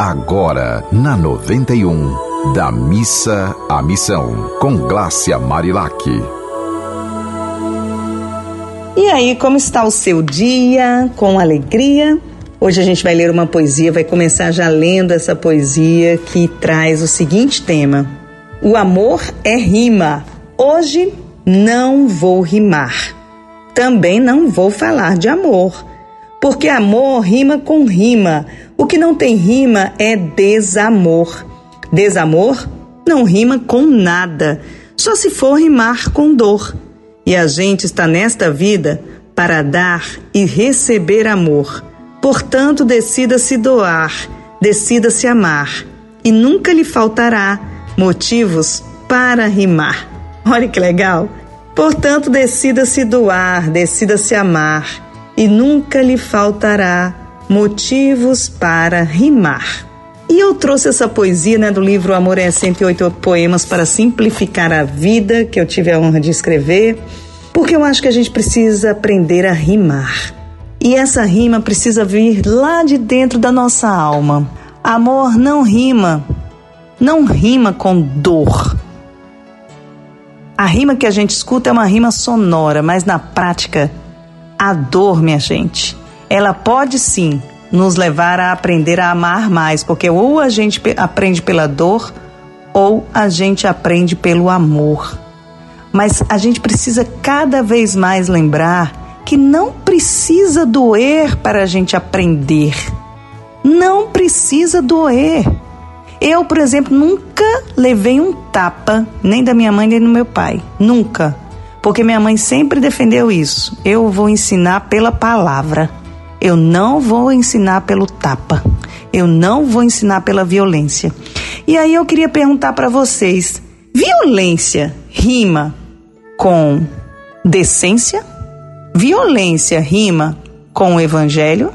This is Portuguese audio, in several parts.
agora na 91, da missa à missão, com Glácia Marilac. E aí, como está o seu dia? Com alegria? Hoje a gente vai ler uma poesia, vai começar já lendo essa poesia que traz o seguinte tema: O amor é rima. Hoje não vou rimar. Também não vou falar de amor, porque amor rima com rima. O que não tem rima é desamor. Desamor não rima com nada, só se for rimar com dor. E a gente está nesta vida para dar e receber amor. Portanto, decida se doar, decida se amar, e nunca lhe faltará motivos para rimar. Olha que legal! Portanto, decida se doar, decida se amar, e nunca lhe faltará motivos para rimar. E eu trouxe essa poesia né, do livro Amor é 108 Poemas para Simplificar a Vida, que eu tive a honra de escrever, porque eu acho que a gente precisa aprender a rimar. E essa rima precisa vir lá de dentro da nossa alma. Amor não rima, não rima com dor. A rima que a gente escuta é uma rima sonora, mas na prática, a dor, minha gente, ela pode sim nos levar a aprender a amar mais, porque ou a gente aprende pela dor ou a gente aprende pelo amor. Mas a gente precisa cada vez mais lembrar que não precisa doer para a gente aprender. Não precisa doer. Eu, por exemplo, nunca levei um tapa, nem da minha mãe nem do meu pai. Nunca. Porque minha mãe sempre defendeu isso. Eu vou ensinar pela palavra. Eu não vou ensinar pelo tapa. Eu não vou ensinar pela violência. E aí eu queria perguntar para vocês: violência rima com decência? Violência rima com o evangelho?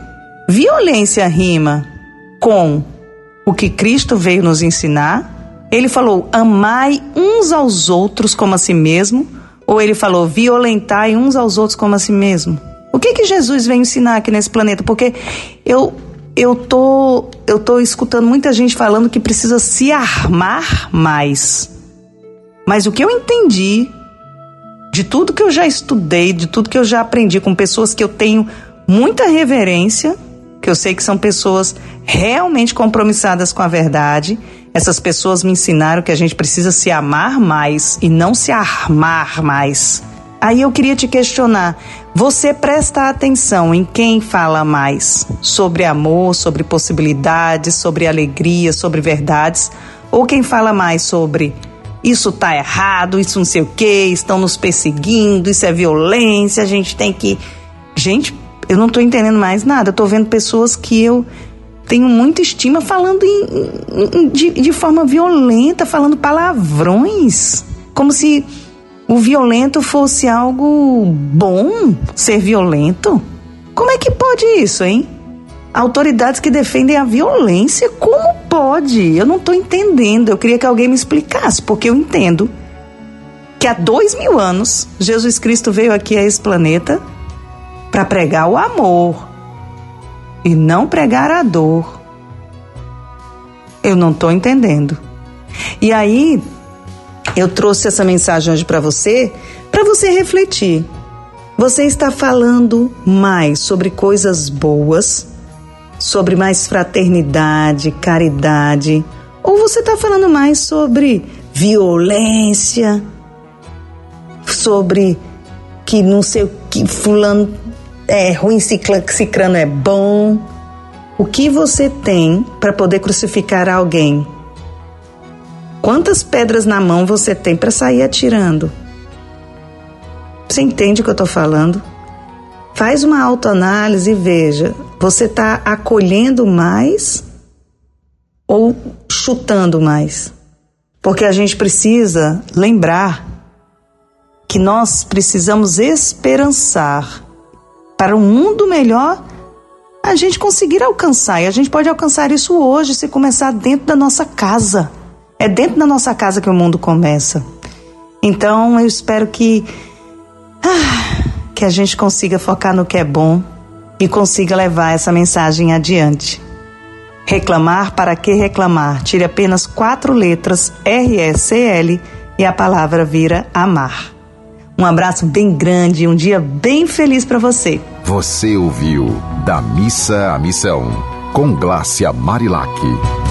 Violência rima com o que Cristo veio nos ensinar? Ele falou: amai uns aos outros como a si mesmo? Ou ele falou: violentai uns aos outros como a si mesmo? O que que Jesus veio ensinar aqui nesse planeta? Porque eu eu tô eu tô escutando muita gente falando que precisa se armar mais. Mas o que eu entendi de tudo que eu já estudei, de tudo que eu já aprendi com pessoas que eu tenho muita reverência, que eu sei que são pessoas realmente compromissadas com a verdade. Essas pessoas me ensinaram que a gente precisa se amar mais e não se armar mais. Aí eu queria te questionar: você presta atenção em quem fala mais sobre amor, sobre possibilidades, sobre alegria, sobre verdades, ou quem fala mais sobre isso tá errado, isso não sei o que, estão nos perseguindo, isso é violência, a gente tem que. Gente, eu não tô entendendo mais nada. Eu tô vendo pessoas que eu tenho muita estima falando em, em, de, de forma violenta, falando palavrões. Como se o violento fosse algo bom, ser violento. Como é que pode isso, hein? Autoridades que defendem a violência, como pode? Eu não estou entendendo. Eu queria que alguém me explicasse, porque eu entendo que há dois mil anos Jesus Cristo veio aqui a esse planeta para pregar o amor e não pregar a dor. Eu não estou entendendo. E aí, eu trouxe essa mensagem hoje para você, para você refletir. Você está falando mais sobre coisas boas sobre mais fraternidade, caridade? Ou você está falando mais sobre violência, sobre que não sei o que fulano é ruim, ciclano é bom? O que você tem para poder crucificar alguém? Quantas pedras na mão você tem para sair atirando? Você entende o que eu estou falando? Faz uma autoanálise e veja você está acolhendo mais ou chutando mais? Porque a gente precisa lembrar que nós precisamos esperançar para um mundo melhor a gente conseguir alcançar. E a gente pode alcançar isso hoje se começar dentro da nossa casa. É dentro da nossa casa que o mundo começa. Então eu espero que ah, que a gente consiga focar no que é bom e consiga levar essa mensagem adiante. Reclamar para que reclamar? Tire apenas quatro letras RSL e a palavra vira amar. Um abraço bem grande e um dia bem feliz para você. Você ouviu Da Missa à Missão, com Glácia Marilac.